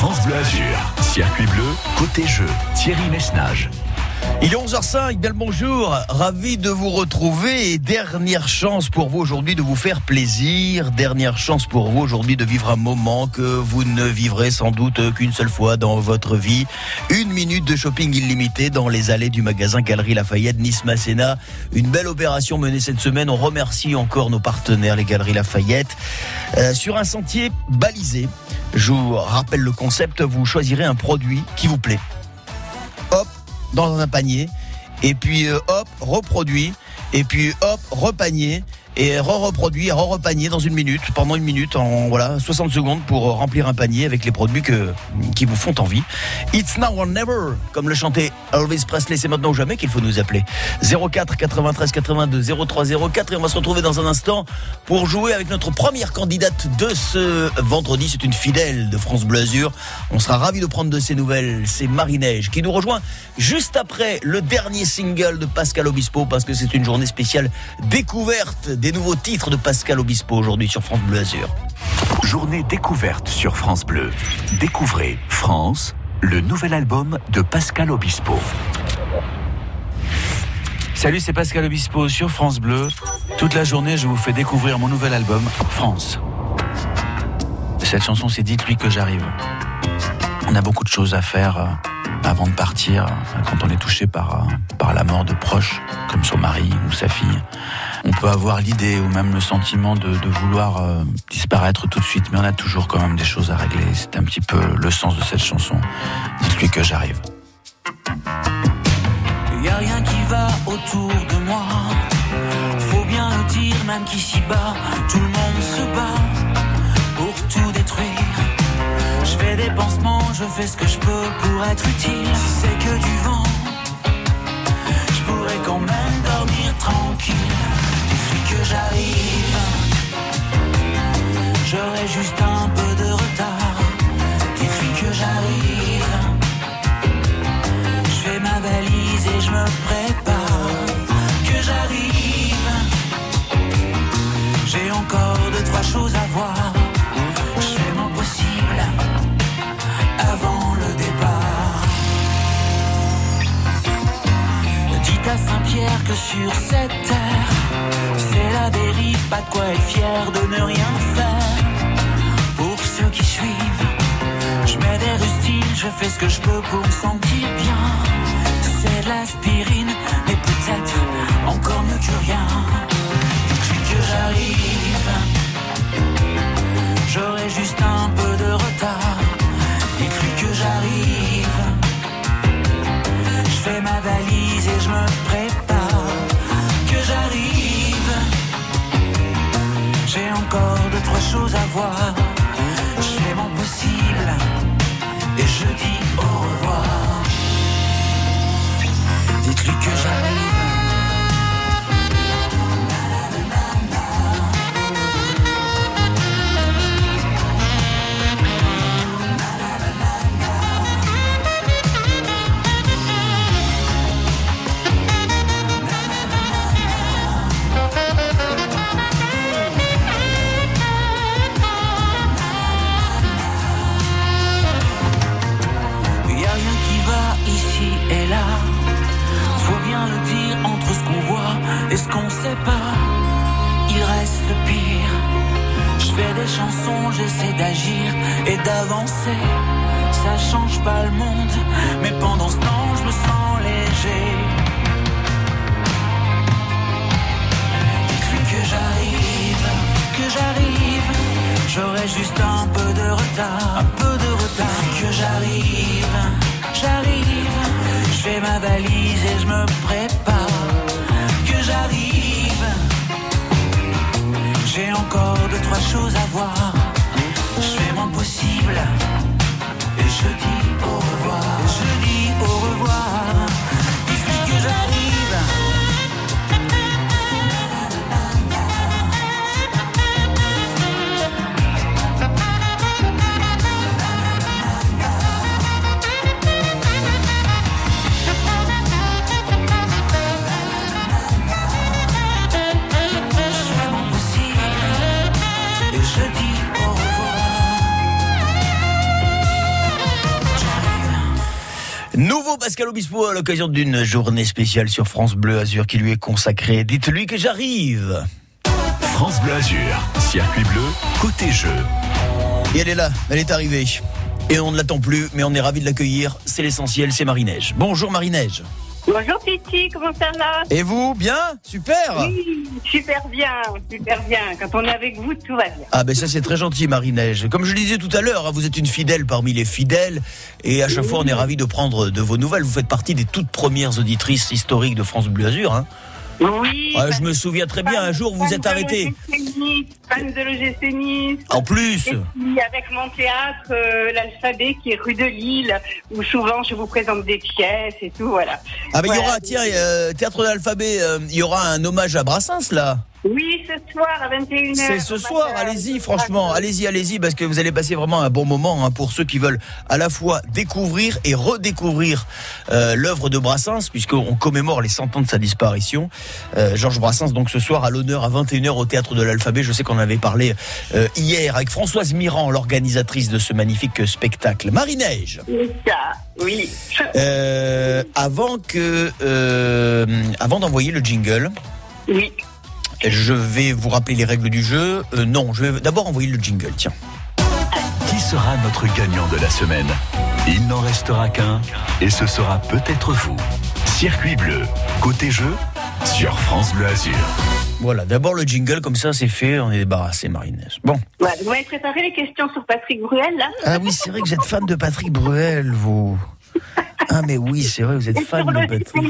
France Bleu Azur. Circuit bleu, côté jeu, Thierry Messnage. Il est 11h05, bien bonjour, ravi de vous retrouver et dernière chance pour vous aujourd'hui de vous faire plaisir, dernière chance pour vous aujourd'hui de vivre un moment que vous ne vivrez sans doute qu'une seule fois dans votre vie. Une minute de shopping illimité dans les allées du magasin Galerie Lafayette Nice Masséna. Une belle opération menée cette semaine. On remercie encore nos partenaires, les Galeries Lafayette. Euh, sur un sentier balisé, je vous rappelle le concept, vous choisirez un produit qui vous plaît. Dans un panier, et puis euh, hop, reproduit, et puis hop, repanier, et re-reproduit, re-repanier dans une minute, pendant une minute, en voilà, 60 secondes pour remplir un panier avec les produits que, qui vous font envie. It's now or never, comme le chantait Elvis Presley, c'est maintenant ou jamais qu'il faut nous appeler. 04 93 82 03 04 et on va se retrouver dans un instant pour jouer avec notre première candidate de ce vendredi. C'est une fidèle de France Bleu Azur. On sera ravis de prendre de ses nouvelles. C'est Marie-Neige qui nous rejoint juste après le dernier single de Pascal Obispo parce que c'est une journée spéciale découverte des nouveaux titres de Pascal Obispo aujourd'hui sur France Bleu Azur. Journée découverte sur France Bleu. Découvrez France, le nouvel album de Pascal Obispo. Salut, c'est Pascal Obispo sur France Bleu. Toute la journée, je vous fais découvrir mon nouvel album, France. Cette chanson, c'est Dites-lui que j'arrive. On a beaucoup de choses à faire euh, avant de partir, euh, quand on est touché par, euh, par la mort de proches, comme son mari ou sa fille. On peut avoir l'idée ou même le sentiment de, vouloir euh, disparaître tout de suite, mais on a toujours quand même des choses à régler. C'est un petit peu le sens de cette chanson. Dites-lui que j'arrive. Y a rien qui va autour de moi. Faut bien le dire, même qu'ici-bas, tout le monde se bat pour tout détruire. Je fais des pansements, je fais ce que je peux pour être utile. Si c'est que du vent, je pourrais quand même dormir tranquille. Que j'arrive, j'aurai juste un peu de retard. Depuis que j'arrive. Je fais ma valise et je me prépare. Que j'arrive. J'ai encore deux, trois choses à voir. Je fais mon possible avant le départ. Dites à Saint-Pierre que sur cette terre, dérive, pas de quoi être fier de ne rien faire. Pour ceux qui suivent, je mets des rustines, je fais ce que je peux pour me sentir bien. C'est de l'aspirine, mais peut-être encore mieux que rien. Choses à voir. Pascal Obispo à l'occasion d'une journée spéciale sur France Bleu Azur qui lui est consacrée. Dites-lui que j'arrive. France Bleu Azur, circuit bleu, côté jeu. Et elle est là, elle est arrivée. Et on ne l'attend plus, mais on est ravis de l'accueillir. C'est l'essentiel, c'est Marie-Neige. Bonjour Marie-Neige. Bonjour Titi, comment ça va? Et vous, bien? Super Oui, super bien, super bien. Quand on est avec vous, tout va bien. Ah ben ça c'est très gentil Marie-Neige. Comme je le disais tout à l'heure, hein, vous êtes une fidèle parmi les fidèles et à chaque fois on est ravis de prendre de vos nouvelles. Vous faites partie des toutes premières auditrices historiques de France Bleu Azur. Hein. Oui. Ouais, je me souviens très bien, un jour vous êtes arrêté. Fan de l'OGC. En plus, Et puis avec mon théâtre, euh, l'alphabet qui est rue de Lille, où souvent je vous présente des pièces et tout, voilà. ah ben il y aura, tiens, euh, théâtre de l'alphabet, euh, il y aura un hommage à Brassens là. Oui, ce soir à 21h. C'est ce soir, allez-y, franchement, allez-y, allez-y, parce que vous allez passer vraiment un bon moment hein, pour ceux qui veulent à la fois découvrir et redécouvrir euh, l'œuvre de Brassens, puisqu'on commémore les 100 ans de sa disparition. Euh, Georges Brassens, donc ce soir, à l'honneur à 21h au Théâtre de l'Alphabet. Je sais qu'on avait parlé euh, hier avec Françoise Mirand, l'organisatrice de ce magnifique spectacle. Marie-Neige, oui. euh, avant que, euh, avant d'envoyer le jingle, Oui. Je vais vous rappeler les règles du jeu. Euh, non, je vais d'abord envoyer le jingle, tiens. Qui sera notre gagnant de la semaine? Il n'en restera qu'un, et ce sera peut-être vous. Circuit bleu, côté jeu, sur France Bleu Azur. Voilà, d'abord le jingle, comme ça c'est fait, on est débarrassé, Marinès. Bon. Vous m'avez préparé les questions sur Patrick Bruel, là? Ah oui, c'est vrai que vous êtes fan de Patrick Bruel, vous. Ah mais oui, c'est vrai, vous êtes Et fan sur de Patrick. Sur.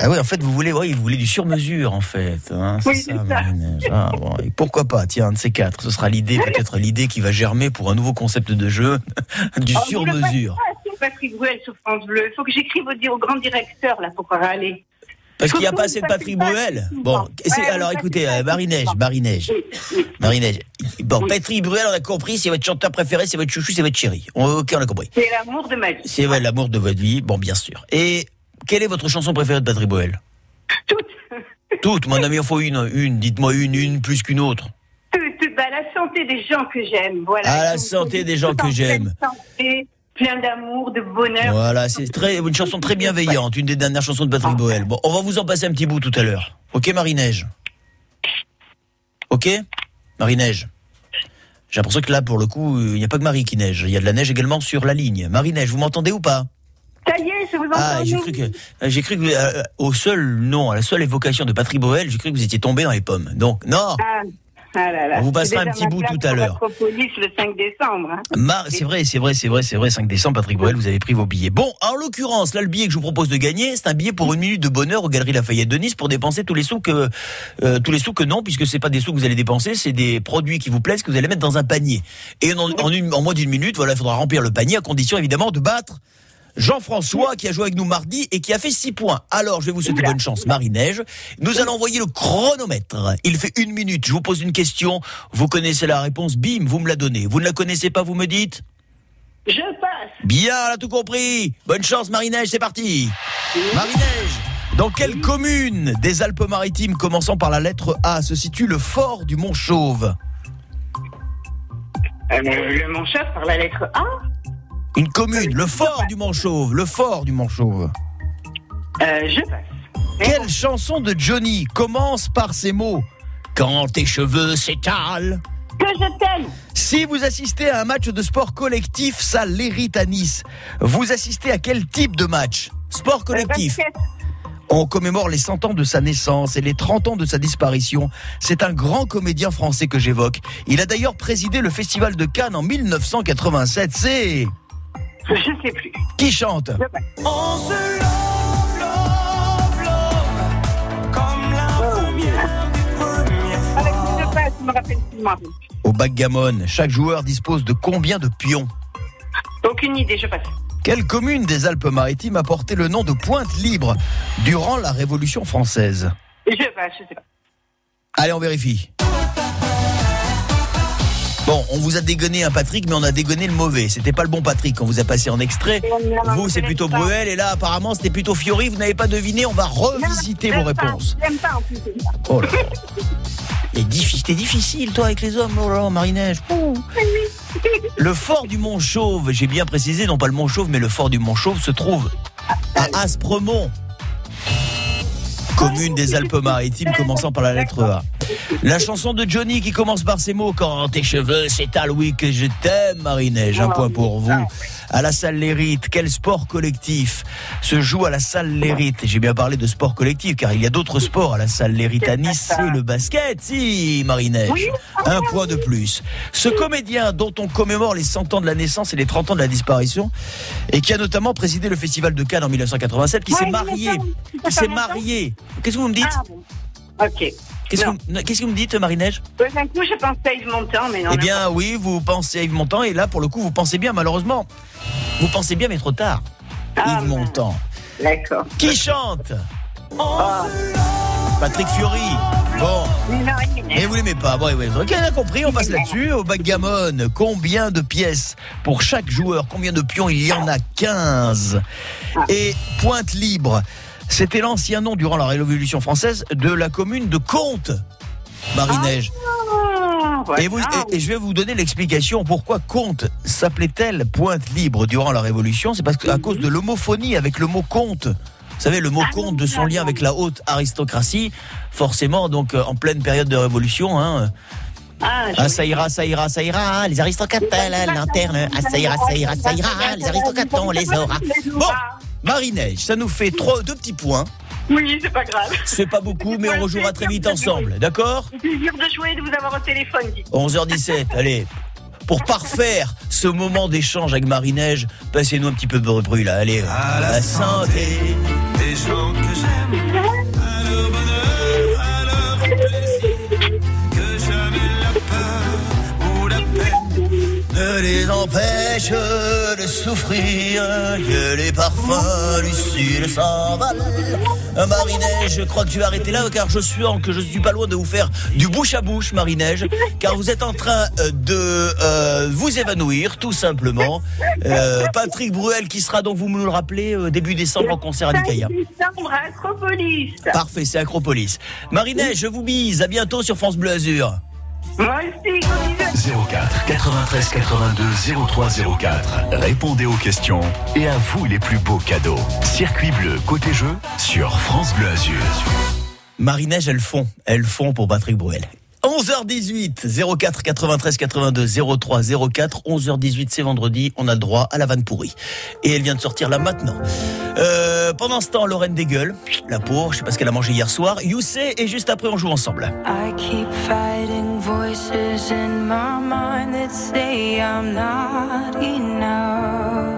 Ah oui, en fait, vous voulez, oui, vous voulez du sur-mesure, en fait. Hein, c'est Oui, ça, ça. Ah, bon, et pourquoi pas, tiens, un de ces quatre. Ce sera l'idée, peut-être l'idée qui va germer pour un nouveau concept de jeu, du Oh, sur-mesure. Patrick Bruel sur France Bleu. Il faut que j'écrive au, au grand directeur, là, pour pouvoir aller. Parce qu'il n'y a pas assez de Patrick Bruel. Bon, Ouais, alors écoutez, euh, Marie-Neige, Marie-Neige. Oui, oui. Marie-Neige. Bon, Oui. Patrick Bruel, on a compris, c'est votre chanteur préféré, c'est votre chouchou, c'est votre chéri. On- Ok, on a compris. C'est l'amour de ma vie. C'est ouais, l'amour de votre vie, bon, bien sûr. Et quelle est votre chanson préférée de Patrick Bruel Toutes. Toutes, mon ami, il en faut une, une. Dites-moi une, une plus qu'une autre. Toutes, toutes. Bah, la santé des gens que j'aime. Voilà. Ah, la santé des gens que j'aime. santé, plein d'amour, de bonheur. Voilà, c'est très, une chanson très bienveillante, une des dernières chansons de Patrick Bruel. Bon, on va vous en passer un petit bout tout à l'heure. Ok, Marie-Neige? Ok? Marie-Neige? J'ai l'impression que là, pour le coup, il n'y a pas que Marie qui neige. Il y a de la neige également sur la ligne. Marie-Neige, vous m'entendez ou pas? Ça y est, je vous entends. Ah, j'ai cru que, euh, j'ai cru que, euh, au seul nom, à la seule évocation de Patrick Bruel, j'ai cru que vous étiez tombé dans les pommes. Donc, non Ah, ah là là. On vous passera un petit bout tout à l'heure. Le 5 décembre. hein. Mar- c'est vrai, c'est vrai, c'est vrai, c'est vrai. 5 décembre, Patrick Bruel, vous avez pris vos billets. Bon, en l'occurrence, là, le billet que je vous propose de gagner, c'est un billet pour une minute de bonheur aux Galeries Lafayette de Nice pour dépenser tous les sous que, euh, tous les sous que non, puisque c'est pas des sous que vous allez dépenser, c'est des produits qui vous plaisent que vous allez mettre dans un panier. Et en, en, une- en moins d'une minute, voilà, il faudra remplir le panier à condition évidemment de battre. Jean-François qui a joué avec nous mardi et qui a fait 6 points. Alors, je vais vous souhaiter bonne chance, Marie-Neige. Nous allons envoyer le chronomètre. Il fait une minute. Je vous pose une question. Vous connaissez la réponse. Bim, vous me la donnez. Vous ne la connaissez pas, vous me dites Je passe. Bien, elle a tout compris. Bonne chance, Marie-Neige, c'est parti. Marie-Neige, dans quelle commune des Alpes-Maritimes, commençant par la lettre A, se situe le fort du Mont Chauve Euh, le manchot par la lettre A? Une commune, le fort du Mont Chauve, le fort du Mont Chauve. Euh, je passe. Quelle chanson de Johnny commence par ces mots Quand tes cheveux s'étalent Que je t'aime. Si vous assistez à un match de sport collectif, ça l'hérite à Nice. Vous assistez à quel type de match? Sport collectif. On commémore les 100 ans de sa naissance et les 30 ans de sa disparition. C'est un grand comédien français que j'évoque. Il a d'ailleurs présidé le Festival de Cannes en 1987. C'est... Je sais plus. Qui chante Je passe. On se love, love, love, comme la première des premières Avec je passe, je me rappelle plus. Au backgammon, chaque joueur dispose de combien de pions Aucune idée, je passe. Quelle commune des Alpes-Maritimes a porté le nom de Pointe Libre durant la Révolution française? Je passe, je sais pas. Allez, on vérifie. Bon, on vous a dégonné un Patrick, mais on a dégonné le mauvais. C'était pas le bon Patrick qu'on vous a passé en extrait. Vous, c'est plutôt Bruel, et là, apparemment, c'était plutôt Fiori. Vous n'avez pas deviné, on va revisiter vos réponses. J'aime pas en plus. Oh là. T'es difficile, toi, avec les hommes, oh là. Le fort du Mont Chauve, j'ai bien précisé, non pas le Mont Chauve, mais le fort du Mont Chauve se trouve à Aspremont, commune des Alpes-Maritimes, commençant par la lettre A. La chanson de Johnny qui commence par ces mots Quand tes cheveux s'étalent, oui que je t'aime, Marie-Neige. Un point pour vous. À la salle Lérite, quel sport collectif se joue à la salle Lérite J'ai bien parlé de sport collectif car il y a d'autres sports à la salle Lérite. À Nice, c'est le basket. Si, Marie-Neige. Un point de plus. Ce comédien dont on commémore les 100 ans de la naissance et les 30 ans de la disparition et qui a notamment présidé le Festival de Cannes en 1987, qui s'est marié. Qui s'est marié. Qu'est-ce que vous me dites? Ah. Ok. Qu'est-ce que, vous- qu'est-ce que vous me dites, Marie-Neige? Ouais, D'un coup, je pensais à Yves Montand, mais non. Eh bien, oui, vous pensez à Yves Montand, et là, pour le coup, vous pensez bien, malheureusement. Vous pensez bien, mais trop tard. Ah, Yves Montand. D'accord. Qui chante? Ah. Patrick Fiori. Bon, Mais vous l'aimez pas. Bon, ok, on a compris, on passe là-dessus. Au backgammon, combien de pièces pour chaque joueur? Combien de pions? Il y en a 15. Et pointe libre, c'était l'ancien nom durant la Révolution française de la commune de Comte. Marie-Neige. Ah, voilà. Et, vous- et- et je vais vous donner l'explication pourquoi Comte s'appelait-elle pointe libre durant la Révolution. C'est parce qu'à cause de l'homophonie avec le mot comte. Vous savez, le mot Ah, comte de son lien avec la haute aristocratie, forcément, donc euh, en pleine période de révolution, hein, Ah, ah, ça ira, ça ira, ça ira, les aristocrates, la lanterne, ah, ça ira, ça ira, ça ira, les aristocrates, on les aura. Bon, Marie-Neige, ça nous fait trois, deux petits points. Oui, c'est pas grave. C'est pas beaucoup, mais on rejouera très vite ensemble, d'accord C'est plaisir de jouer et de vous avoir au téléphone, dites. 11h17, allez. Pour parfaire ce moment d'échange avec Marie-Neige, passez-nous un petit peu de bruit là, allez. À la santé des gens que j'aime, Ne les empêche de souffrir, que les parfums s'envolent. Euh, Marie-Neige, je crois que je vais arrêter là car je suis que je suis pas loin de vous faire du bouche à bouche, Marie-Neige, car vous êtes en train euh, de euh, vous évanouir, tout simplement. Euh, Patrick Bruel qui sera donc, vous me le rappelez, euh, début décembre en concert à 5 Nicaïa. décembre Acropolis. Parfait, c'est Acropolis. Marie-Neige, je vous bise. À bientôt sur France Bleu Azur. Moi aussi, gros bisous. 04 93 82 03 04. Répondez aux questions et à vous les plus beaux cadeaux. Circuit bleu côté jeu sur France Bleu Azur. Marie-Neige, elles font. Elles font pour Patrick Bruel. 11h18, 04 93 82 03 04. 11h18, c'est vendredi. On a le droit à la vanne pourrie. Et elle vient de sortir là maintenant. Euh, pendant ce temps, Lorraine dégueule. La pauvre, je sais pas ce qu'elle a mangé hier soir. Youssé, et juste après, on joue ensemble. I keep fighting voices in my mind that say I'm not enough.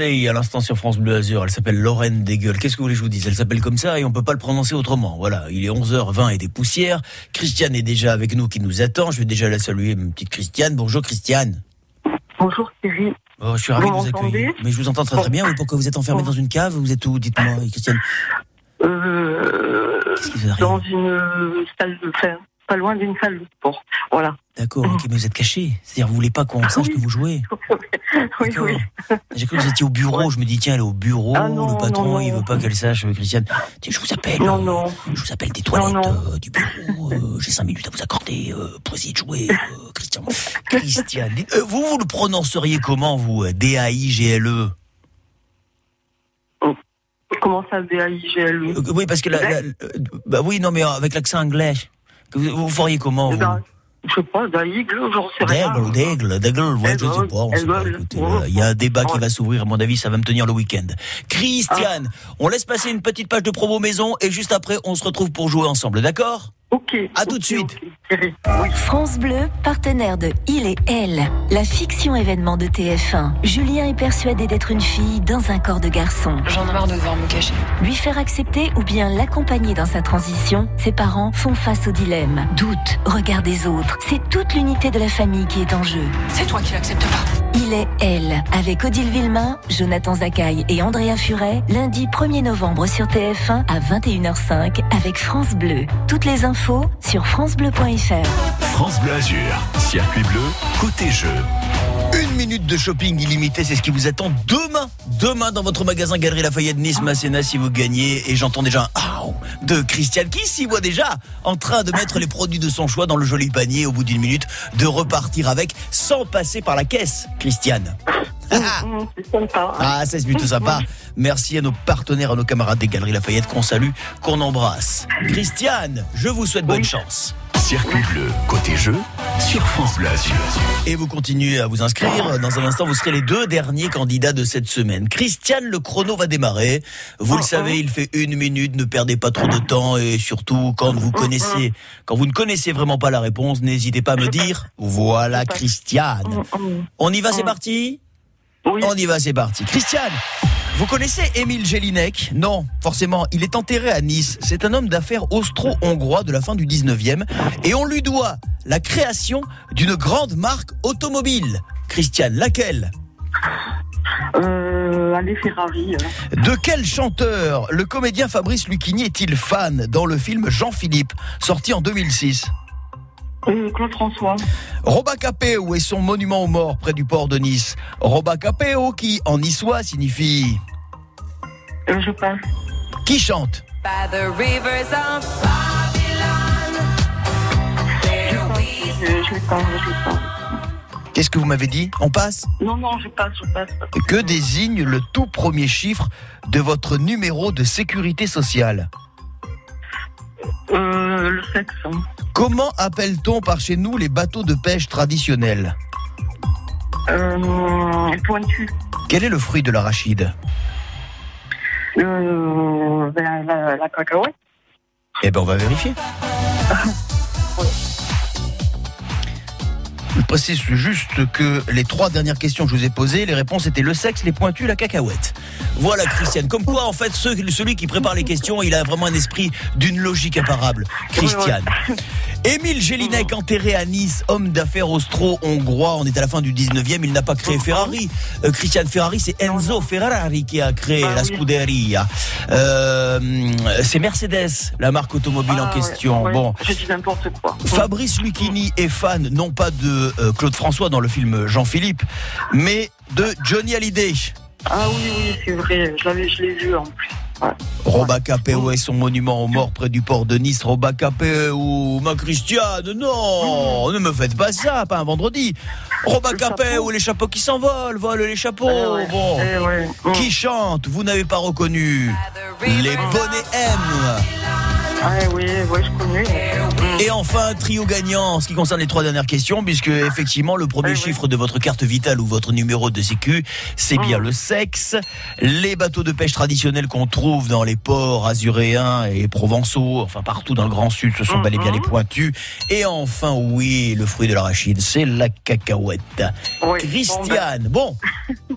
À l'instant sur France Bleu Azur. Elle s'appelle Lorraine Degueul. Qu'est-ce que vous voulez que je vous dise? Elle s'appelle comme ça et on peut pas le prononcer autrement. Voilà, il est 11h20 et des poussières. Christiane est déjà avec nous qui nous attend. Je vais déjà la saluer, ma petite Christiane. Bonjour Christiane. Bonjour Thierry. Oh, je suis ravi Vous de vous accueillir. Mais je vous entends très très bien. Mais pourquoi vous êtes enfermé dans une cave? Vous êtes où? Dites-moi, Christiane. Euh, dans une euh, salle de fer, pas loin d'une salle de sport. Voilà. D'accord, ok, mais vous êtes caché. C'est-à-dire, vous voulez pas qu'on sache que vous jouez oui, oui. J'ai cru que vous étiez au bureau. Je me dis, tiens, elle est au bureau. Ah non, le patron, non, il non. veut pas qu'elle sache, euh, Christiane. Tiens, je vous appelle. Non, euh, non. Je vous appelle des toilettes euh, du bureau. euh, J'ai cinq minutes à vous accorder euh, pour essayer de jouer, Christian. Christiane, euh, vous, vous le prononceriez comment, vous D-A-I-G-L-E Comment ça, D-A-I-G-L-E Oui, parce que la, la- bah oui, non, mais avec l'accent anglais. Vous, vous feriez comment, Eh vous ben, Je sais pas, d'aigle, j'en sais rien. D'aigle, d'aigle, d'aigle, ouais, je sais pas, on sait pas, écoutez, voilà, il y a un débat qui va s'ouvrir, à mon avis, ça va me tenir le week-end. Christiane, on laisse passer une petite page de promo maison, et juste après, on se retrouve pour jouer ensemble, d'accord? Ok. À tout de suite. Oui. France Bleu, partenaire de Il et Elle, la fiction événement de TF1. Julien est persuadé d'être une fille dans un corps de garçon. J'en ai marre de devoir me cacher. Lui faire accepter ou bien l'accompagner dans sa transition, ses parents font face au dilemme. Doute, regard des autres, c'est toute l'unité de la famille qui est en jeu. C'est toi qui l'acceptes pas. Il est Elle, avec Odile Villemain, Jonathan Zakaï et Andrea Furet, lundi 1er novembre sur TF1 à 21h05 avec France Bleu. Toutes les infos sur francebleu.fr. France Bleu Azur, circuit bleu, côté jeu. Une minute de shopping illimité, c'est ce qui vous attend demain. Demain, dans votre magasin Galerie Lafayette Nice, Masséna, si vous gagnez. Et j'entends déjà un Aouh de Christiane qui s'y voit déjà en train de mettre les produits de son choix dans le joli panier au bout d'une minute, de repartir avec sans passer par la caisse, Christiane. Sympa. Ah, ça c'est plutôt sympa. Merci à nos partenaires, à nos camarades des Galeries Lafayette qu'on salue, qu'on embrasse. Christiane, je vous souhaite bonne chance. Circuit bleu, côté jeu, sur France Bleu Azur. Et vous continuez à vous inscrire. Dans un instant, vous serez les deux derniers candidats de cette semaine. Christiane, le chrono va démarrer. Vous le savez, il fait une minute. Ne perdez pas trop de temps. Et surtout, quand vous connaissez, quand vous ne connaissez vraiment pas la réponse, n'hésitez pas à me dire. Voilà, Christiane. On y va, c'est parti? Oui. On y va, c'est parti. Christiane, vous connaissez Émile Jelinek? Non, forcément, il est enterré à Nice. C'est un homme d'affaires austro-hongrois de la fin du 19e et on lui doit la création d'une grande marque automobile. Christiane, laquelle? Euh, allez, Ferrari. euh. De quel chanteur le comédien Fabrice Lucchini est-il fan dans le film Jean-Philippe, sorti en 2006 Euh, Claude François. Robacapéo est son monument aux morts près du port de Nice. Robacapéo qui, en niçois, signifie Euh, je passe. qui chante By the rivers of Je, je passe, je passe. Qu'est-ce que vous m'avez dit? On passe? Non, non, je passe, je passe. Que désigne le tout premier chiffre de votre numéro de sécurité sociale? Euh, le sexe. Comment appelle-t-on par chez nous les bateaux de pêche traditionnels Euh, pointu. Quel est le fruit de l'arachide Euh, ben, la, la cacahuète. Eh ben on va vérifier. Je précise juste que les trois dernières questions que je vous ai posées, les réponses étaient le sexe, les pointus, la cacahuète. Voilà, Christiane. Comme quoi, en fait, celui qui prépare les questions, il a vraiment un esprit d'une logique imparable. Christiane. Émile Jelinek, enterré à Nice, homme d'affaires austro-hongrois. On est à la fin du 19e. Il n'a pas créé Ferrari. Euh, Christiane Ferrari, c'est Enzo Ferrari qui a créé Bah la oui. Scuderia. Euh, c'est Mercedes, la marque automobile en Ah, question. ouais, Bon. Je dis n'importe quoi. Fabrice Lucchini est fan non pas de euh, Claude François dans le film Jean-Philippe, mais de Johnny Hallyday. Ah oui, oui, c'est vrai. Je l'ai vu en plus. Ouais. Robacapéo est son monument aux morts près du port de Nice. Robacapéo, ma Christiane, non, ne me faites pas ça, pas un vendredi. Robacapéo, les chapeaux qui s'envolent, volent les chapeaux. Eh ouais, Bon. eh ouais. Hum. Qui chante Vous n'avez pas reconnu Les bonnets M. Ah oui, oui, je connais. Et enfin, trio gagnant en ce qui concerne les trois dernières questions, puisque effectivement, le premier chiffre de votre carte vitale ou votre numéro de sécu, c'est bien le sexe. Les bateaux de pêche traditionnels qu'on trouve dans les ports azuréens et provençaux, enfin partout dans le Grand Sud, ce sont bel et bien les pointus. Et enfin, oui, le fruit de l'arachide, c'est la cacahuète. Christiane, bon,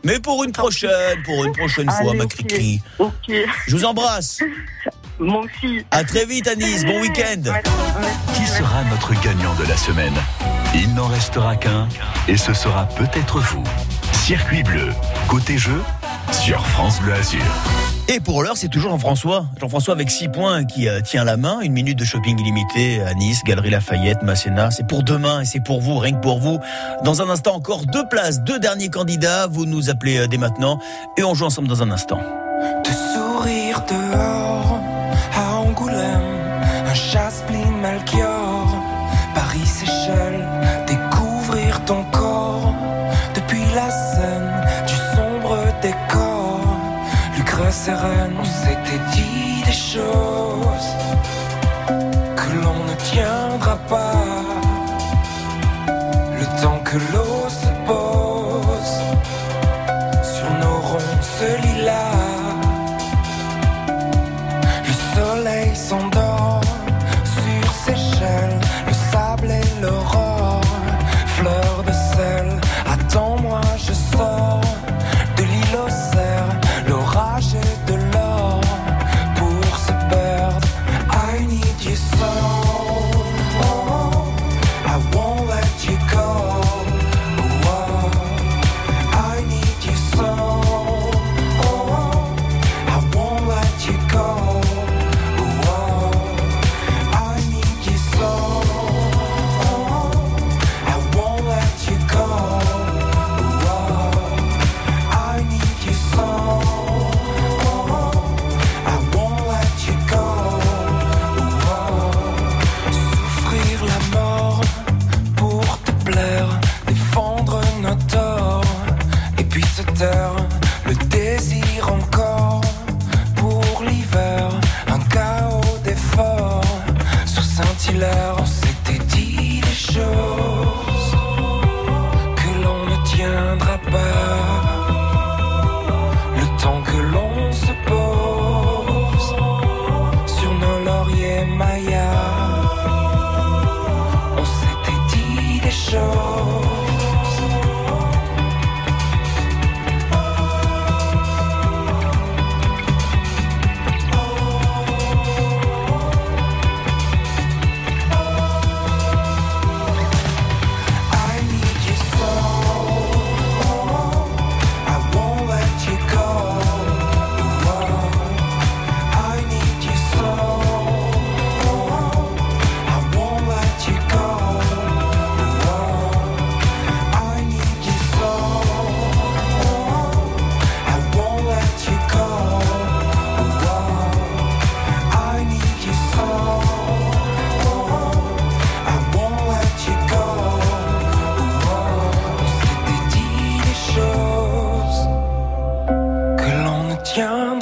mais pour une prochaine, pour une prochaine fois, Allez, ma ok. Cricri. Ok. Je vous embrasse. Moi aussi. À très vite, Anis. Bon week-end. Qui sera notre gagnant de la semaine? Il n'en restera qu'un, et ce sera peut-être vous. Circuit bleu, côté jeu, sur France Bleu Azur. Et pour l'heure, c'est toujours Jean-François. Jean-François avec 6 points qui euh, tient la main. Une minute de shopping illimité à Nice, Galerie Lafayette, Masséna. C'est pour demain et c'est pour vous, rien que pour vous. Dans un instant, encore deux places, deux derniers candidats. Vous nous appelez euh, dès maintenant et on joue ensemble dans un instant. Te sourire dehors on s'était dit des choses que l'on ne tiendra pas. Le temps que l'eau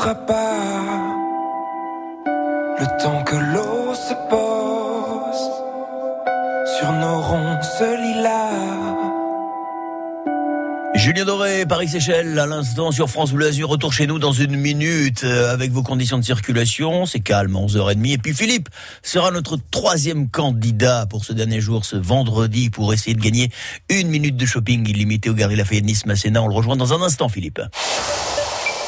Le temps que l'eau se pose sur nos ronces lilas. Julien Doré, Paris-Séchelles, à l'instant sur France Bleu Azur. Retour chez nous dans une minute euh, avec vos conditions de circulation. C'est calme, 11h30. Et puis Philippe sera notre troisième candidat pour ce dernier jour, ce vendredi, pour essayer de gagner une minute de shopping illimité au Galerie Lafayette Nice Masséna. On le rejoint dans un instant, Philippe.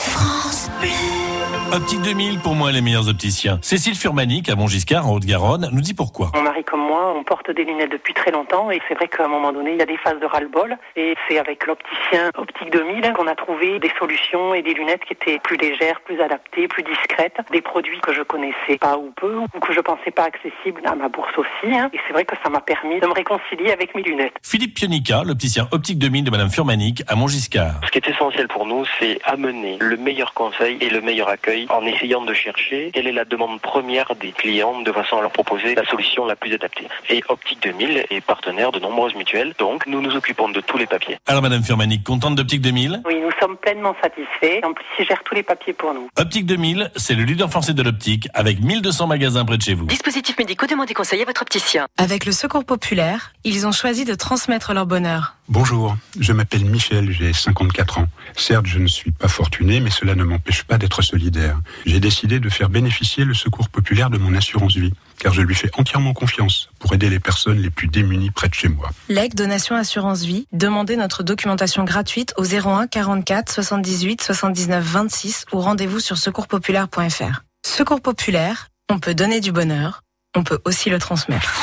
France Bleu. Optique 2000, pour moi, les meilleurs opticiens. Cécile Furmanic, à Montgiscard, en Haute-Garonne, nous dit pourquoi. Mon mari comme moi, on porte des lunettes depuis très longtemps et c'est vrai qu'à un moment donné, il y a des phases de ras-le-bol et c'est avec l'opticien Optique 2000 qu'on a trouvé des solutions et des lunettes qui étaient plus légères, plus adaptées, plus discrètes, des produits que je connaissais pas ou peu ou que je pensais pas accessibles à ma bourse aussi hein. et c'est vrai que ça m'a permis de me réconcilier avec mes lunettes. Philippe Pionica, l'opticien Optique 2000 de Madame Furmanic, à Montgiscard. Ce qui est essentiel pour nous, c'est amener le meilleur conseil et le meilleur accueil en essayant de chercher quelle est la demande première des clients de façon à leur proposer la solution la plus adaptée. Et Optique 2000 est partenaire de nombreuses mutuelles, donc nous nous occupons de tous les papiers. Alors Madame Firmanic, contente d'Optique 2000 Oui, nous sommes pleinement satisfaits. En plus, ils gèrent tous les papiers pour nous. Optique 2000, c'est le leader français de l'optique avec 1200 magasins près de chez vous. Dispositifs médicaux, demandez conseil à votre opticien. Avec le Secours Populaire, ils ont choisi de transmettre leur bonheur. Bonjour, je m'appelle Michel, j'ai 54 ans. Certes, je ne suis pas fortuné, mais cela ne m'empêche pas d'être solidaire. J'ai décidé de faire bénéficier le secours populaire de mon assurance vie, car je lui fais entièrement confiance pour aider les personnes les plus démunies près de chez moi. Leg Donation Assurance Vie, demandez notre documentation gratuite au 01 44 78 79 26 ou rendez-vous sur secourspopulaire.fr. Secours Populaire, on peut donner du bonheur, on peut aussi le transmettre.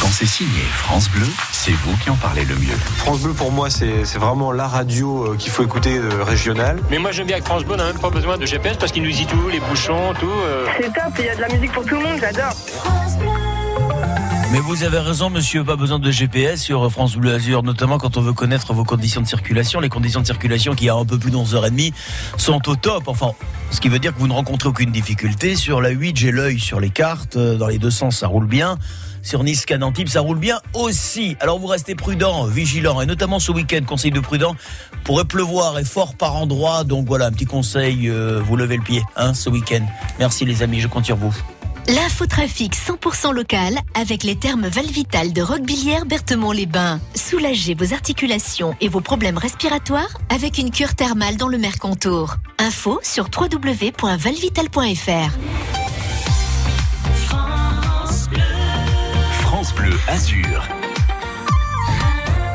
Quand c'est signé France Bleu, c'est vous qui en parlez le mieux. France Bleu, pour moi, c'est vraiment la radio euh, qu'il faut écouter euh, régionale. Mais moi j'aime bien avec France Bleu, on n'a même pas besoin de GPS parce qu'il nous dit tout, les bouchons, tout. euh. C'est top, il y a de la musique pour tout le monde, j'adore. Mais vous avez raison, monsieur, pas besoin de GPS sur France Bleu Azur, notamment quand on veut connaître vos conditions de circulation. Les conditions de circulation qui, à un peu plus d'11h30, sont au top. Enfin, ce qui veut dire que vous ne rencontrez aucune difficulté. Sur la 8, j'ai l'œil sur les cartes. Dans les deux sens, ça roule bien. Sur Nice, Canantibes, ça roule bien aussi. Alors vous restez prudent, vigilant, et notamment ce week-end, conseil de prudent, pourrait pleuvoir et fort par endroits. Donc voilà, un petit conseil, euh, vous levez le pied, hein, ce week-end. Merci les amis, je compte sur vous. L'infotrafic 100% local avec les termes Valvital de Roquebillière Berthemont-les-Bains. Soulagez vos articulations et vos problèmes respiratoires avec une cure thermale dans le Mercontour. Info sur www.valvital.fr. Bleu Azur.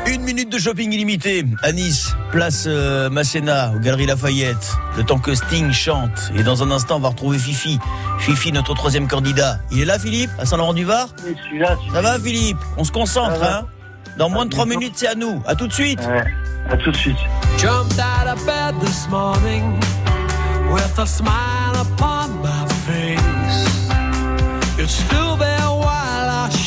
Une minute de shopping illimité à Nice, place euh, Masséna, aux Galeries Lafayette. Le temps que Sting chante. Et dans un instant, on va retrouver Fifi. Fifi, notre troisième candidat. Il est là, Philippe, à Saint-Laurent-du-Var? Oui, je suis là. je suis Ça va, Philippe? On se concentre, hein? Dans moins de trois bientôt. minutes, c'est à nous. À tout de suite. Ouais, à tout de suite. Jumped out of bed this morning with a smile upon my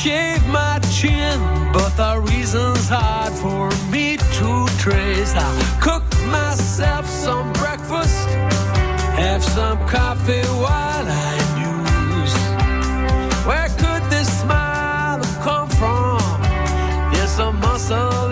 shave my chin, but the reason's hard for me to trace. I cook myself some breakfast, have some coffee while I muse. Where could this smile come from? It's a muscle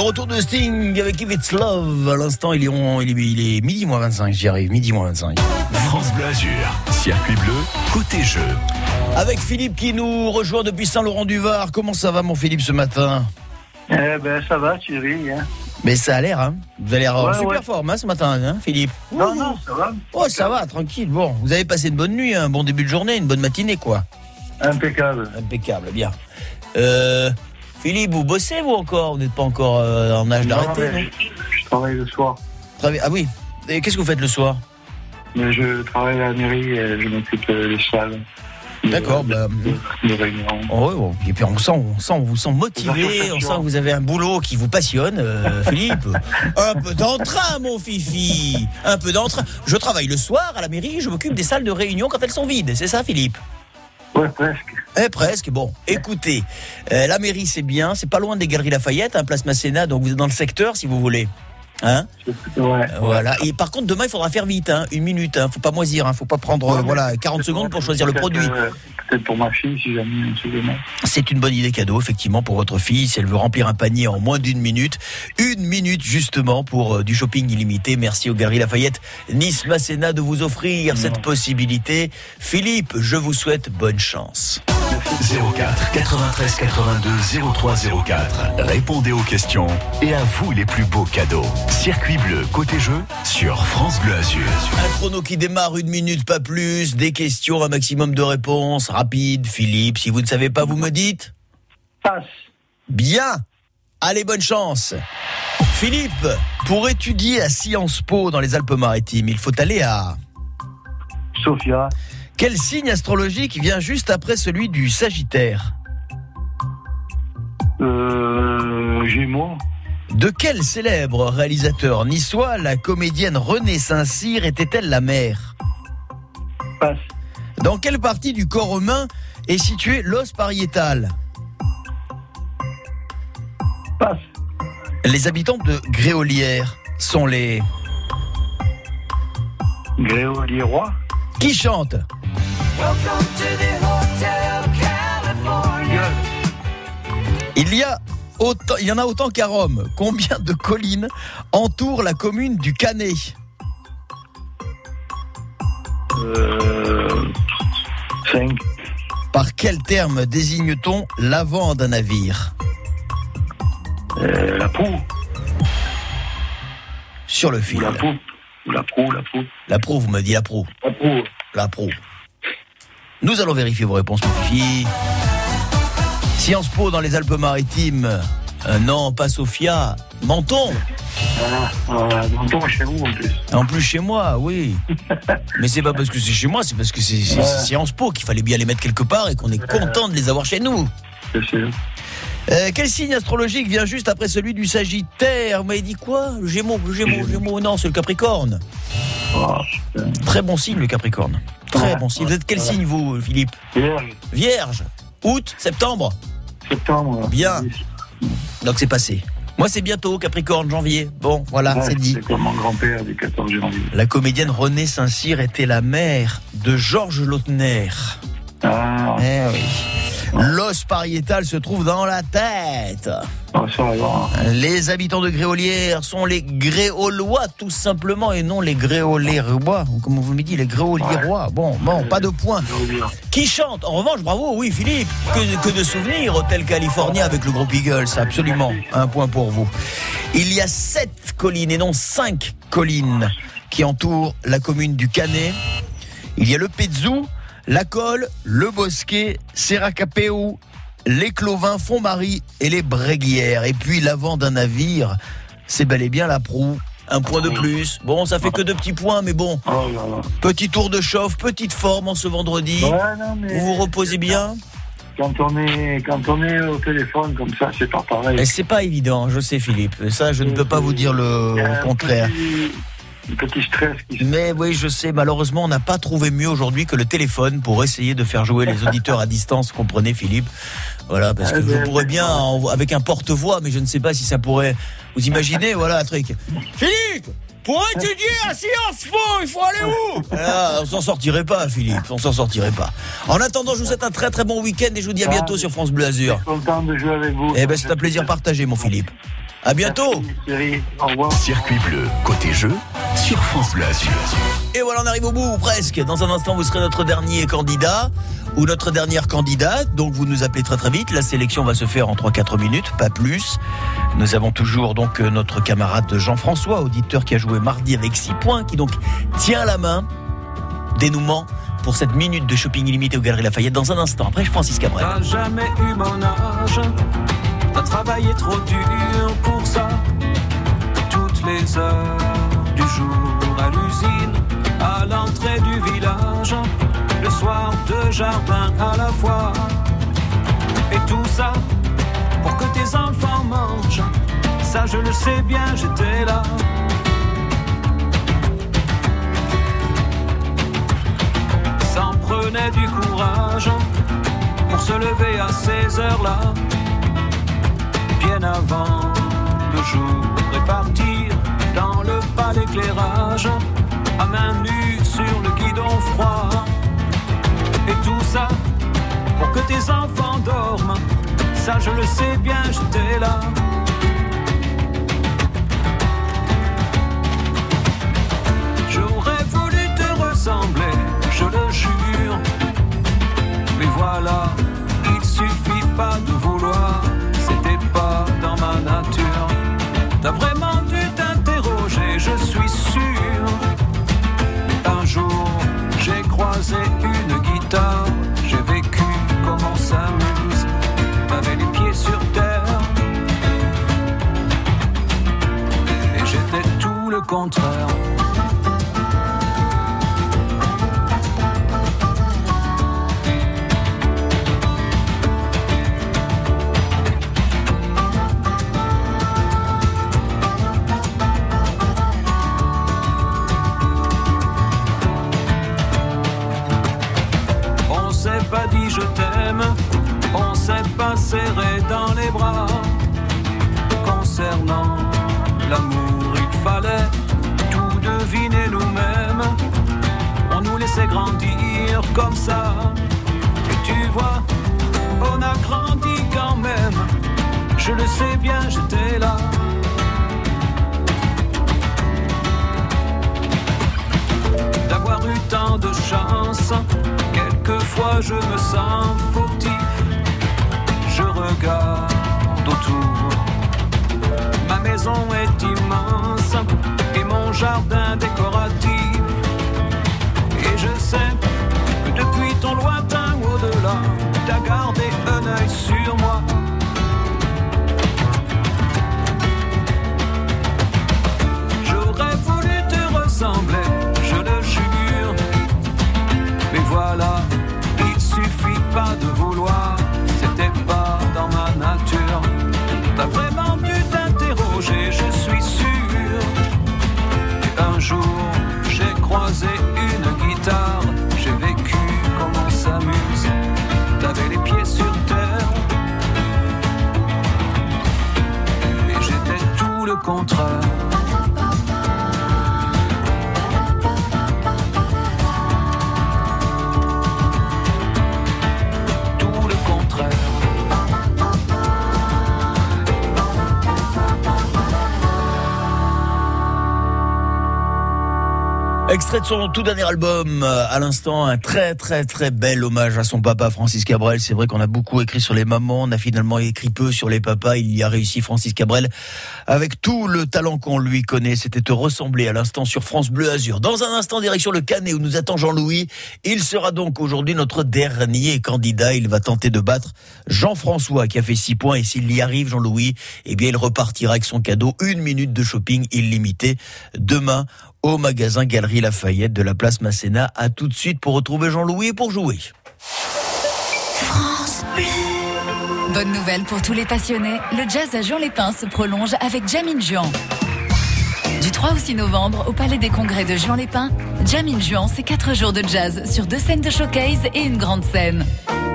de Sting avec If It's Love. À l'instant, il est, on- il est, il est midi moins 25, j'y arrive, midi moins 25. France Bleu Azur, circuit bleu, côté jeu. Avec Philippe qui nous rejoint depuis Saint-Laurent-du-Var. Comment ça va, mon Philippe, ce matin? Eh ben, ça va, Thierry. Hein. Mais ça a l'air, hein Vous avez l'air Ouais, super ouais. forme, hein, ce matin, hein, Philippe? Non, non, ça va. Oh, ça va, tranquille. Bon, vous avez passé une bonne nuit, un bon début de journée, une bonne matinée, quoi. Impeccable. Impeccable, bien. Euh, Philippe, vous bossez, vous, encore Vous n'êtes pas encore euh, en âge d'arrêter, non je, je travaille le soir. Ah oui. Et qu'est-ce que vous faites le soir Mais je travaille à la mairie et je m'occupe euh, des salles. D'accord, bah, De réunions. Oh, oui, bon. Et puis on sent, on sent, on vous sent motivé, on sent que vous avez un boulot qui vous passionne, euh, Philippe. Un peu d'entrain, mon fifi. Un peu d'entrain. Je travaille le soir à la mairie, je m'occupe des salles de réunion quand elles sont vides. C'est ça, Philippe Ouais, presque. Eh, presque. Bon, écoutez, euh, la mairie, c'est bien. C'est pas loin des Galeries Lafayette, hein, place Masséna, donc vous êtes dans le secteur si vous voulez. Hein Ouais. Voilà. Et par contre, demain, il faudra faire vite, hein, une minute. Hein, faut pas moisir, hein, faut pas prendre euh, voilà 40 secondes pour choisir le produit. euh, Peut-être pour ma fille, si jamais. C'est une bonne idée cadeau, effectivement, pour votre fille, si elle veut remplir un panier en moins d'une minute. Une minute, justement, pour euh, du shopping illimité. Merci aux Galeries Lafayette, Nice Masséna de vous offrir cette possibilité. Philippe, je vous souhaite bonne chance. 04 93 82 03 04. Répondez aux questions et à vous les plus beaux cadeaux. Circuit bleu, côté jeu, sur France Bleu Azur. Un chrono qui démarre une minute, pas plus. Des questions, un maximum de réponses. Rapide, Philippe. Si vous ne savez pas, vous me dites Passe. Bien. Allez, bonne chance. Philippe, pour étudier à Sciences Po dans les Alpes-Maritimes, il faut aller à... Sophia. Quel signe astrologique vient juste après celui du Sagittaire Euh, Gémeaux. De quel célèbre réalisateur niçois la comédienne Renée Saint-Cyr était-elle la mère Passe. Dans quelle partie du corps humain est situé l'os pariétal Passe. Les habitants de Gréolière sont les... Gréolier-Roi. Qui chante Il y a autant, il y en a autant qu'à Rome. Combien de collines entourent la commune du Canet Euh, 5. Par quel terme désigne-t-on l'avant d'un navire Euh, la proue. Sur le fil. La. Ou la proue, la proue. La proue, vous me dites la proue. La proue. La proue. Nous allons vérifier vos réponses, fifi. Sciences Po dans les Alpes-Maritimes. Euh, non, pas Sophia. Menton. Ah, ah, Menton chez vous en plus. En plus chez moi, oui. Mais c'est pas parce que c'est chez moi, c'est parce que c'est Sciences Po qu'il fallait bien les mettre quelque part et qu'on est content de les avoir chez nous. Euh, quel signe astrologique vient juste après celui du Sagittaire? Vous m'avez dit quoi? Le Gémeaux, le Gémeaux, le Gémeaux, non, c'est le Capricorne. Oh, Très bon signe, le Capricorne. Très bon signe. Vous êtes quel signe, vous, Philippe? Vierge. Vierge. Août, septembre? Septembre. Bien. Donc c'est passé. Moi, c'est bientôt, Capricorne, janvier. Bon, voilà, Ouais, c'est dit. C'est comme mon grand-père du 14 janvier. La comédienne Renée Saint-Cyr était la mère de Georges Lautner. Ah. Eh oui. L'os pariétal se trouve dans la tête. Ah, va. Les habitants de Gréolière sont les Gréolois, tout simplement, et non les Gréolérois, ou comme vous me dites, les Gréolierois. Bon, bon, pas de point. Qui chante En revanche, bravo, oui, Philippe, que, que de souvenirs, Hôtel California avec le groupe Eagles, absolument. Un point pour vous. Il y a sept collines, et non cinq collines, qui entourent la commune du Canet. Il y a le Petzou, la Colle, le Bosquet, Serracapéou, les Clovins, Font-Marie et les Bréguières. Et puis l'avant d'un navire, c'est bel et bien la proue. Un point de plus. Bon, ça fait que deux petits points, mais bon. Oh là là. Petit tour de chauffe, petite forme en ce vendredi. Ouais, non, mais- Vous vous reposez bien? Quand on est, quand on est au téléphone comme ça, c'est pas pareil. Et c'est pas évident, je sais Philippe. Ça, je ne peux pas vous dire le contraire. petit- petit stress qui se Mais oui, je sais, malheureusement, on n'a pas trouvé mieux aujourd'hui que le téléphone pour essayer de faire jouer les auditeurs à distance, comprenez Philippe? Voilà, parce que Ah, je ben, pourrais bien, en- avec un porte-voix, mais je ne sais pas si ça pourrait... Vous imaginez, voilà un truc. Philippe pour étudier à Sciences Po, il faut aller où? Ah, On s'en sortirait pas, Philippe, on s'en sortirait pas. En attendant, je vous souhaite un très très bon week-end et je vous dis à bientôt sur France Bleu Azur. content de jouer avec vous. Eh ben, c'est un plaisir partagé, mon Philippe. À bientôt. Au revoir. Circuit bleu, côté jeu, sur France Bleu Azur. Et voilà, on arrive au bout, presque. Dans un instant, vous serez notre dernier candidat ou notre dernière candidate. Donc, vous nous appelez très très vite. La sélection va se faire en 3-4 minutes, pas plus. Nous avons toujours donc notre camarade Jean-François, auditeur qui a joué mardi avec 6 points, qui donc tient la main. Dénouement pour cette minute de shopping illimité aux Galeries Lafayette dans un instant. Après, Francis Cabrel. T'as jamais eu mon âge, t'as travaillé trop dur pour ça. Toutes les heures du jour à l'usine, à l'entrée du village, le soir deux jardins à la fois. Et tout ça pour que tes enfants mangent. Ça, je le sais bien, j'étais là. s'en prenait du courage pour se lever à ces heures-là, bien avant le jour et partir dans le pas d'éclairage, à main nue sur le guidon froid. Et tout ça pour que tes enfants dorment, ça je le sais bien, j'étais là. J'aurais voulu te ressembler, je le jure. Mais voilà, il suffit pas de vouloir, T'as vraiment dû t'interroger, je suis sûr. Un jour, j'ai croisé une guitare, j'ai vécu comme on s'amuse, avec les pieds sur terre. Et j'étais tout le contraire. Tout Extrait son tout dernier album, euh, à l'instant, un très très très bel hommage à son papa Francis Cabrel. C'est vrai qu'on a beaucoup écrit sur les mamans, on a finalement écrit peu sur les papas. Il y a réussi Francis Cabrel avec tout le talent qu'on lui connaît. C'était te ressembler à l'instant sur France Bleu Azur. Dans un instant, direction le Canet où nous attend Jean-Louis. Il sera donc aujourd'hui notre dernier candidat. Il va tenter de battre Jean-François qui a fait 6 points et s'il y arrive, Jean-Louis, eh bien il repartira avec son cadeau, une minute de shopping illimité demain au magasin Galerie Lafayette de la place Masséna. À tout de suite pour retrouver Jean-Louis et pour jouer. Bonne nouvelle pour tous les passionnés, le jazz à Juan-les-Pins se prolonge avec Jamin Juan. Du 3 au 6 novembre, au Palais des Congrès de Juan-les-Pins, Jamin Juan, c'est 4 jours de jazz sur deux scènes de showcase et une grande scène.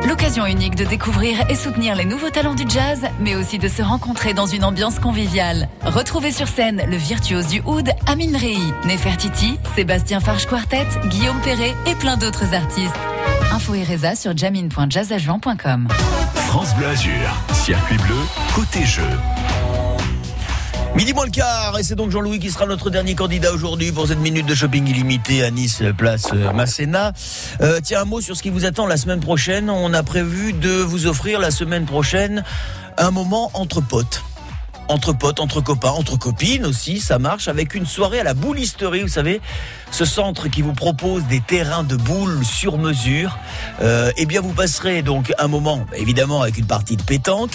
L'occasion unique de découvrir et soutenir les nouveaux talents du jazz, mais aussi de se rencontrer dans une ambiance conviviale. Retrouvez sur scène le virtuose du oud, Amin Rei, Nefertiti, Sébastien Farge Quartet, Guillaume Perret et plein d'autres artistes. Info et sur jamin.jazzajuan.com. France Bleu Azur, circuit bleu, côté jeu. Midi moins le quart, et c'est donc Jean-Louis qui sera notre dernier candidat aujourd'hui pour cette minute de shopping illimité à Nice, place euh, Masséna. Euh, tiens, un mot sur ce qui vous attend la semaine prochaine. On a prévu de vous offrir la semaine prochaine un moment entre potes. Entre potes, entre copains, entre copines aussi, ça marche avec une soirée à la boulisterie, vous savez, ce centre qui vous propose des terrains de boules sur mesure. Euh, eh bien, vous passerez donc un moment, évidemment, avec une partie de pétanque.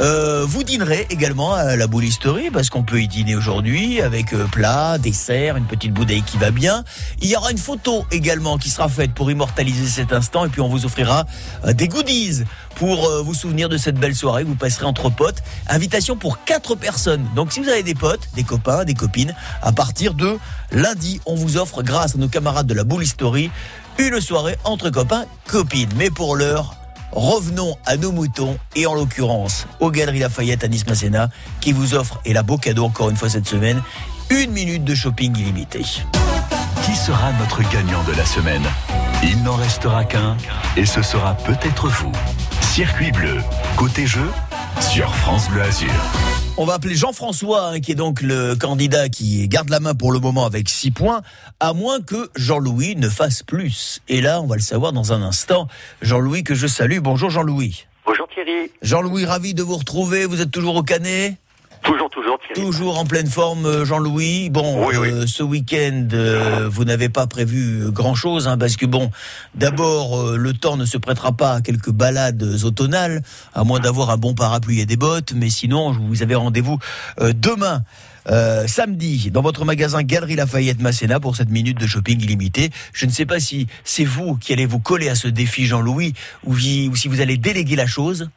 Euh, vous dînerez également à la boulisterie, parce qu'on peut y dîner aujourd'hui avec euh, plat, dessert, une petite bouteille qui va bien. Il y aura une photo également qui sera faite pour immortaliser cet instant, et puis on vous offrira des goodies pour euh, vous souvenir de cette belle soirée. Vous passerez entre potes. Invitation pour quatre personnes. Donc si vous avez des potes, des copains, des copines, à partir de lundi, on vous offre, grâce à nos camarades de la Boule History, une soirée entre copains, copines. Mais pour l'heure, revenons à nos moutons et en l'occurrence aux Galeries Lafayette à Nice-Masséna qui vous offre, et la beau cadeau encore une fois cette semaine, une minute de shopping illimité. Qui sera notre gagnant de la semaine? Il n'en restera qu'un et ce sera peut-être vous. Circuit bleu, côté jeu, sur France Bleu Azur. On va appeler Jean-François, hein, qui est donc le candidat qui garde la main pour le moment avec 6 points, à moins que Jean-Louis ne fasse plus. Et là, on va le savoir dans un instant. Jean-Louis, que je salue. Bonjour Jean-Louis. Bonjour Thierry. Jean-Louis, ravi de vous retrouver. Vous êtes toujours au Canet? Toujours, toujours Thierry. Toujours en pleine forme, euh, Jean-Louis. Bon, euh, ce week-end, euh, vous n'avez pas prévu grand-chose, hein, parce que bon, d'abord, euh, le temps ne se prêtera pas à quelques balades automnales, à moins d'avoir un bon parapluie et des bottes. Mais sinon, vous avez rendez-vous euh, demain. euh, samedi, dans votre magasin Galerie Lafayette Masséna pour cette minute de shopping illimité. Je ne sais pas si c'est vous qui allez vous coller à ce défi, Jean-Louis, ou si vous allez déléguer la chose.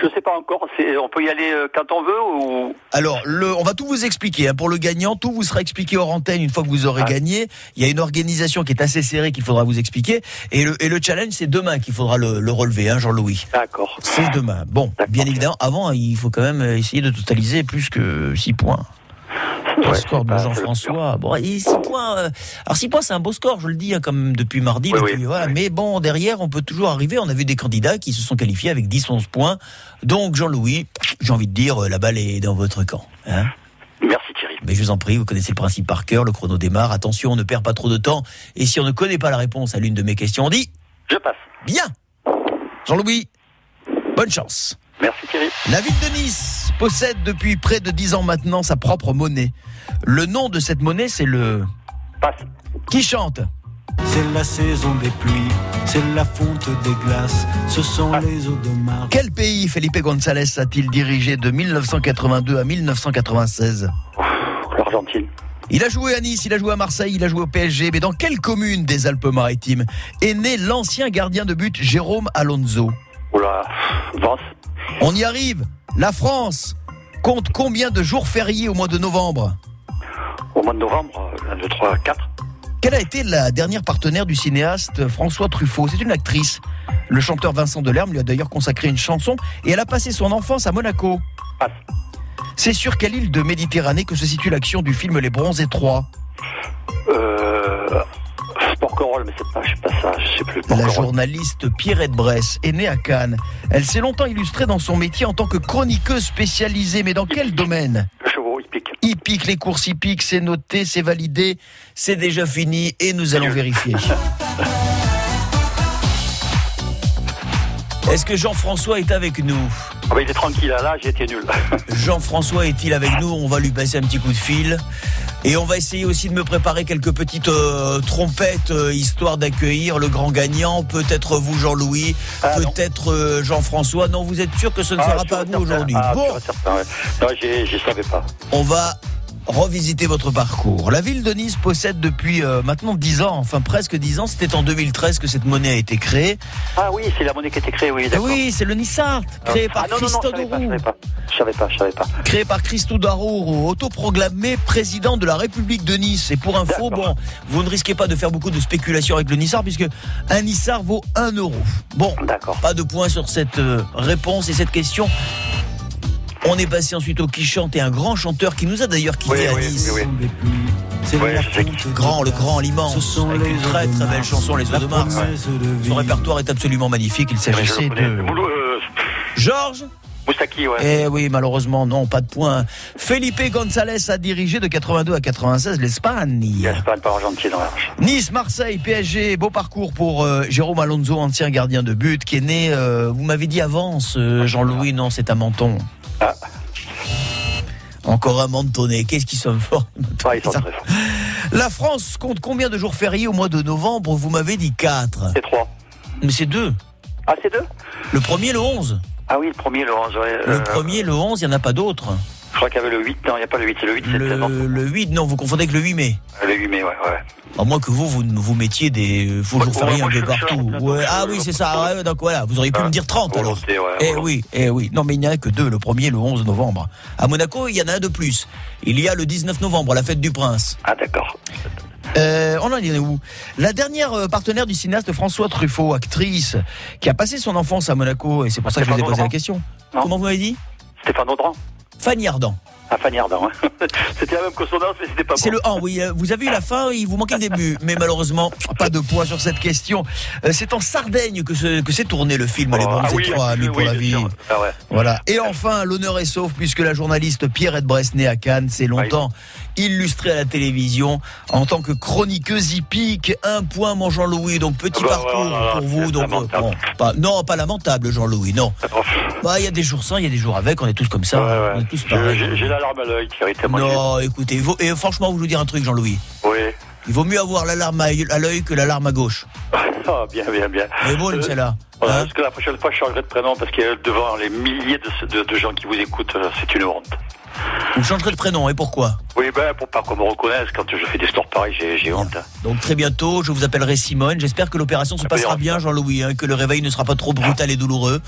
Je ne sais pas encore, on peut y aller euh, quand on veut ou... Alors, le, on va tout vous expliquer. hein. Pour le gagnant, tout vous sera expliqué hors antenne une fois que vous aurez gagné. Il y a une organisation qui est assez serrée qu'il faudra vous expliquer. Et le, et le challenge, c'est demain qu'il faudra le, le relever, hein, Jean-Louis. D'accord. C'est demain. Bon, bien évidemment, avant, il faut quand même essayer de totaliser plus que 6 points. Le score de Jean-François. Bon, 6 points. euh, alors 6 points, c'est un beau score, je le dis, hein, comme depuis mardi. depuis- voilà. Mais bon, derrière, on peut toujours arriver. On a vu des candidats qui se sont qualifiés avec 10-11 points. Donc, Jean-Louis, j'ai envie de dire, euh, la balle est dans votre camp. hein. Merci Thierry. Mais je vous en prie, vous connaissez le principe par cœur, le chrono démarre. Attention, on ne perd pas trop de temps. Et si on ne connaît pas la réponse à l'une de mes questions, on dit Je passe. Bien Jean-Louis, bonne chance. Merci Thierry. La ville de Nice possède depuis près de 10 ans maintenant sa propre monnaie. Le nom de cette monnaie, c'est le... Passe. Qui chante C'est la saison des pluies, c'est la fonte des glaces, ce sont les eaux de mar. Quel pays Felipe González a-t-il dirigé de 1982 à 1996 L'Argentine. Il a joué à Nice, il a joué à Marseille, il a joué au PSG, mais dans quelle commune des Alpes-Maritimes est né l'ancien gardien de but Jérôme Alonso? Oula, Vence. On y arrive La France compte combien de jours fériés au mois de novembre Au mois de novembre, 1, 2, 3, 4. Quelle a été la dernière partenaire du cinéaste François Truffaut? C'est une actrice. Le chanteur Vincent Delerme lui a d'ailleurs consacré une chanson et elle a passé son enfance à Monaco. C'est sur quelle île de Méditerranée que se situe l'action du film Les Bronzés 3 Euh... Porquerolles, mais c'est pas, je sais pas ça, je sais plus. La journaliste Pierrette Bress est née à Cannes. Elle s'est longtemps illustrée dans son métier en tant que chroniqueuse spécialisée, mais dans quel domaine? Le chevaux hippique. Hippique, les courses hippiques, c'est noté, c'est validé, c'est déjà fini et nous allons vérifier. Est-ce que Jean-François est avec nous? Ah bah, il est tranquille, là, j'ai été nul. Jean-François est-il avec nous? On va lui passer un petit coup de fil. Et on va essayer aussi de me préparer quelques petites euh, trompettes, euh, histoire d'accueillir le grand gagnant. Peut-être vous, Jean-Louis. Peut-être euh, Jean-François. Non, vous êtes sûr que ce ne Ah, sera pas vous aujourd'hui? Ah, Bon, certain, ouais. Non, je savais pas. on va revisiter votre parcours. La ville de Nice possède depuis euh, maintenant 10 ans, enfin presque 10 ans. C'était en 2013 que cette monnaie a été créée. Ah oui, c'est la monnaie qui a été créée, oui, d'accord. Oui, c'est le Nissart, créé par ah, non, non, non, Christo je savais pas, je savais pas. Créé par Christo Darrour, autoproclamé président de la République de Nice. Et pour info, bon, vous ne risquez pas de faire beaucoup de spéculations avec le Nissard, puisque un Nissard vaut 1 euro. Bon, pas de point sur cette euh, réponse et cette question. On est passé ensuite au qui chante et un grand chanteur qui nous a d'ailleurs quitté à Nice. Grand, le grand, l'immense, avec une très très belle chanson, Les Eaux de Mars. Son répertoire est absolument magnifique. Il s'agissait de Euh, Georges Moustaki, ouais. Eh oui, malheureusement, non, pas de points. Felipe González a dirigé de 82 à 96 l'Espagne. L'Espagne, pas argentin dans l'arche. Nice, Marseille, PSG, beau parcours pour euh, Jérôme Alonso, ancien gardien de but, qui est né, euh, vous m'avez dit avance, euh, Jean-Louis, non, c'est à Menton. Ah. Encore un mentonné, qu'est-ce qu'ils sont forts Ah, ils sont très forts. La France compte combien de jours fériés au mois de novembre? Vous m'avez dit 4. C'est 3. Mais c'est 2. Ah, c'est 2 Le premier, le 11. Ah oui, le premier, le 11, ouais. Le Euh, premier, le 11, il n'y en a pas d'autres. Je crois qu'il y avait le 8. Non, il n'y a pas le 8, c'est le 8, c'est Le, le 8, non, vous confondez avec le 8 mai. Le 8 mai, ouais, ouais. À moins que vous, vous, vous mettiez des faux jours fériés un peu partout. Ouais, ah oui, c'est ça. Ouais, donc voilà, vous auriez pu me dire 30 alors. Ouais, Eh oui, eh oui. Non, mais il n'y en a que deux, le premier, le 11 novembre. À Monaco, il y en a un de plus. Il y a le 19 novembre, la fête du prince. Ah, d'accord. Euh, on en est où? La dernière euh, partenaire du cinéaste François Truffaut, actrice, qui a passé son enfance à Monaco, et c'est pour ça que je vous ai posé la question. Non. Comment vous m'avez dit? Stéphane Audran Fanny Ardant. Ah, Fanny Ardant, hein. C'était la même consonance, mais c'était pas C'est bon. le 1, oui. euh, Vous avez eu la fin, il vous manquait le début. Mais malheureusement, pas de poids sur cette question. Euh, C'est en Sardaigne que se- que s'est tourné le film Les Oh, Bons ah oui, Étroits, Amis oui, pour oui, la vie. Ah ouais. Voilà. Et enfin, l'honneur est sauf puisque la journaliste Pierrette Brest, née à Cannes, s'est longtemps illustrée à la télévision en tant que chroniqueuse hippique. Un point, mon Jean-Louis. Donc, petit Ah bah, parcours pour vous. Donc, euh, bon, pas, non, pas lamentable, Jean-Louis, non. Bah, il y a des jours sans, il y a des jours avec. On est tous comme ça. On est tous J'ai- pareils. J'ai j'ai la larme à l'œil, Thierry. Non, écoutez, vaut- et franchement, vous vous dire un truc, Jean-Louis. Oui. Il vaut mieux avoir l'alarme à à l'œil que l'alarme à gauche. Ah, bien, bien, bien. Est bonne, Euh. Voilà, Hein parce que la prochaine fois, je changerai de prénom parce que devant les milliers de, de- de gens qui vous écoutent, euh, c'est une honte. Vous changerez de prénom, et pourquoi? Oui, ben, pour pas qu'on me reconnaisse, quand je fais des stores pareils, j'ai honte. Donc très bientôt, je vous appellerai Simone. J'espère que l'opération se passera bien, Jean-Louis, hein, que le réveil ne sera pas trop brutal et douloureux.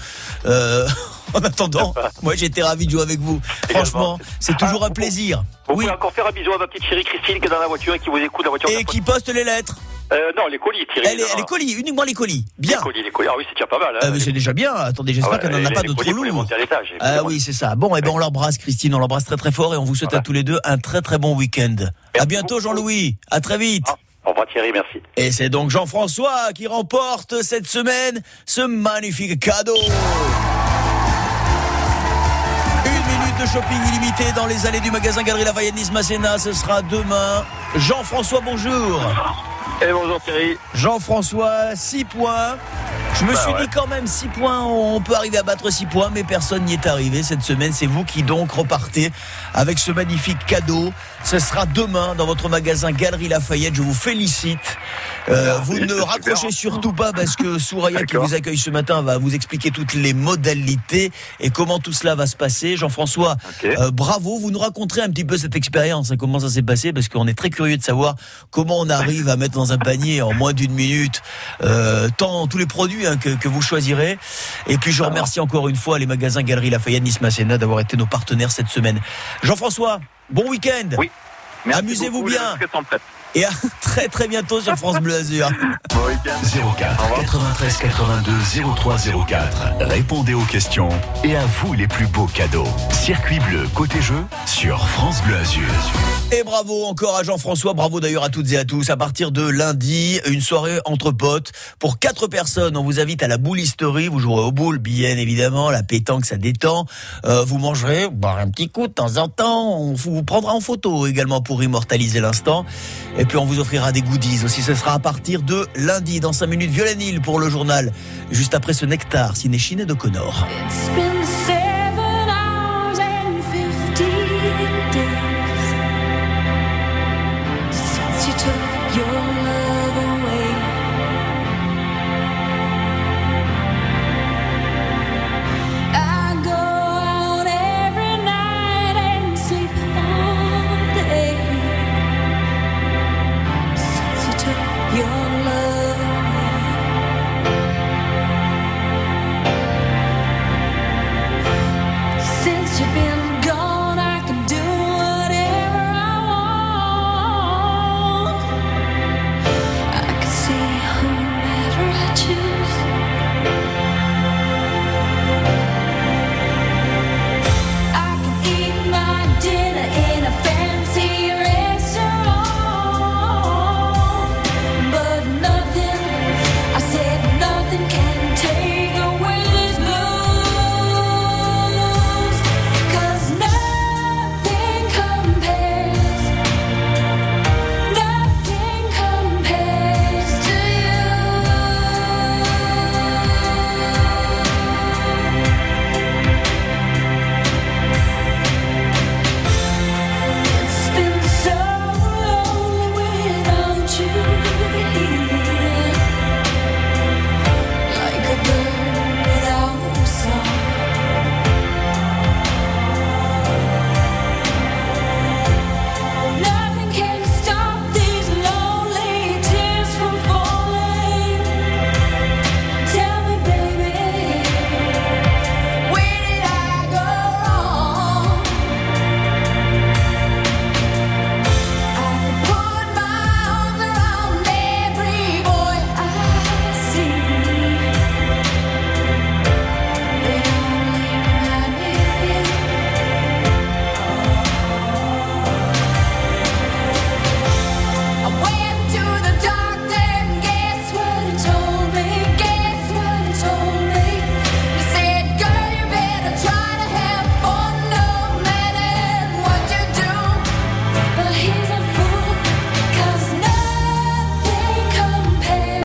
Euh, en attendant, moi été ravi de jouer avec vous. Franchement, c'est toujours un plaisir. Vous pouvez encore faire un bisou à ma petite chérie Christine qui est dans la voiture et qui vous écoute la voiture. Et qui poste les lettres. Euh, non, les colis, Thierry. Elle les colis, uniquement les colis. Bien. Les colis, les colis. Ah oui, c'est déjà pas mal. Hein. Euh, mais c'est déjà bien. Attendez, j'espère Ah ouais, qu'elle n'en a pas les de colis trop pour les lourd. monter à l'étage. Ah oui, c'est ça. Bon, et ben on l'embrasse, Christine. On l'embrasse très très fort et on vous souhaite à tous les deux un très très bon week-end. À bientôt, Jean-Louis. À très vite. Au revoir Thierry, merci. Et c'est donc Jean-François qui remporte cette semaine ce magnifique cadeau. De shopping illimité dans les allées du magasin Galerie Lafayette Nice Masséna. Ce sera demain. Jean-François, bonjour. Et bonjour Thierry. Jean-François, 6 points. Je me Bah suis ouais. dit quand même 6 points, on peut arriver à battre 6 points, mais personne n'y est arrivé cette semaine. C'est vous qui donc repartez avec ce magnifique cadeau. Ce sera demain dans votre magasin Galerie Lafayette. Je vous félicite. Euh, vous ne raccrochez surtout pas parce que Souraya qui vous accueille ce matin va vous expliquer toutes les modalités et comment tout cela va se passer. Jean-François, euh, bravo. Vous nous raconterez un petit peu cette expérience, hein, comment ça s'est passé, parce qu'on est très curieux de savoir comment on arrive à mettre dans un panier en moins d'une minute euh, tant tous les produits hein, que, que vous choisirez. Et puis je remercie encore une fois les magasins Galerie Lafayette Nice Masséna d'avoir été nos partenaires cette semaine. Jean-François, bon week-end. Oui. Amusez-vous bien. Et à très très bientôt sur France Bleu Azur. 04 93 82 03 04. Répondez aux questions et à vous les plus beaux cadeaux. Circuit bleu côté jeu sur France Bleu Azur. Et bravo encore à Jean-François, bravo d'ailleurs à toutes et à tous. À partir de lundi, une soirée entre potes pour quatre personnes. On vous invite à la boulisterie, vous jouerez au boule, bien évidemment, la pétanque ça détend. Euh, vous mangerez boire un petit coup de temps en temps. On vous prendra en photo également pour immortaliser l'instant. Et puis on vous offrira des goodies aussi. Ce sera à partir de lundi dans 5 minutes. Violet Nil pour le journal. Juste après ce nectar, ciné de Connor.